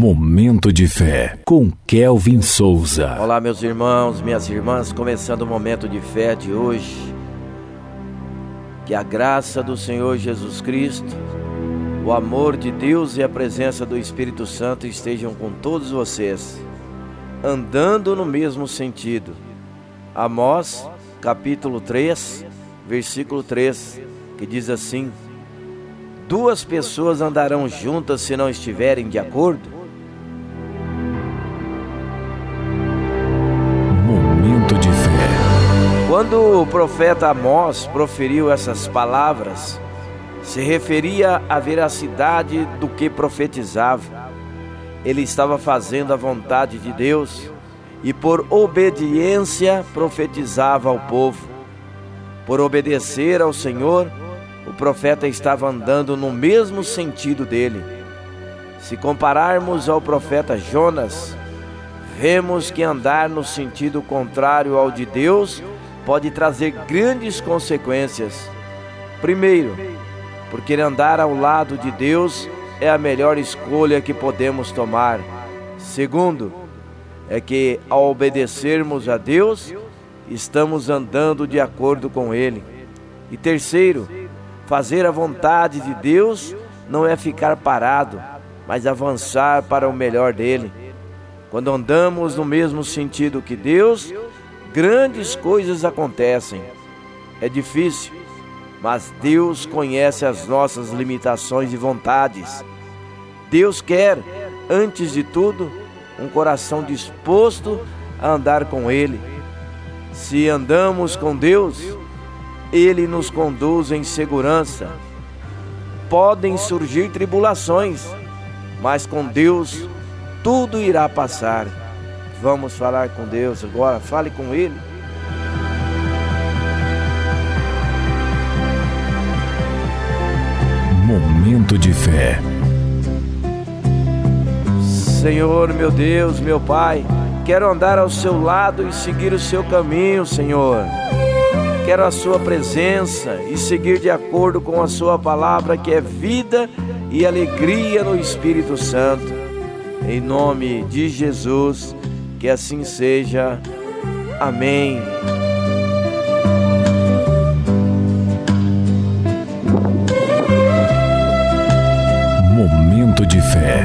Momento de fé com Kelvin Souza. Olá, meus irmãos, minhas irmãs, começando o momento de fé de hoje. Que a graça do Senhor Jesus Cristo, o amor de Deus e a presença do Espírito Santo estejam com todos vocês, andando no mesmo sentido. Amós, capítulo 3, versículo 3, que diz assim: Duas pessoas andarão juntas se não estiverem de acordo? Quando o profeta Amós proferiu essas palavras, se referia à veracidade do que profetizava. Ele estava fazendo a vontade de Deus e, por obediência, profetizava ao povo. Por obedecer ao Senhor, o profeta estava andando no mesmo sentido dele. Se compararmos ao profeta Jonas, vemos que andar no sentido contrário ao de Deus pode trazer grandes consequências. Primeiro, porque andar ao lado de Deus é a melhor escolha que podemos tomar. Segundo, é que ao obedecermos a Deus, estamos andando de acordo com Ele. E terceiro, Fazer a vontade de Deus não é ficar parado, mas avançar para o melhor dele. Quando andamos no mesmo sentido que Deus, grandes coisas acontecem. É difícil, mas Deus conhece as nossas limitações e vontades. Deus quer, antes de tudo, um coração disposto a andar com Ele. Se andamos com Deus, ele nos conduz em segurança. Podem surgir tribulações, mas com Deus tudo irá passar. Vamos falar com Deus agora, fale com Ele. Momento de fé. Senhor, meu Deus, meu Pai, quero andar ao seu lado e seguir o seu caminho, Senhor quero a Sua presença e seguir de acordo com a Sua palavra, que é vida e alegria no Espírito Santo. Em nome de Jesus, que assim seja. Amém. Momento de fé.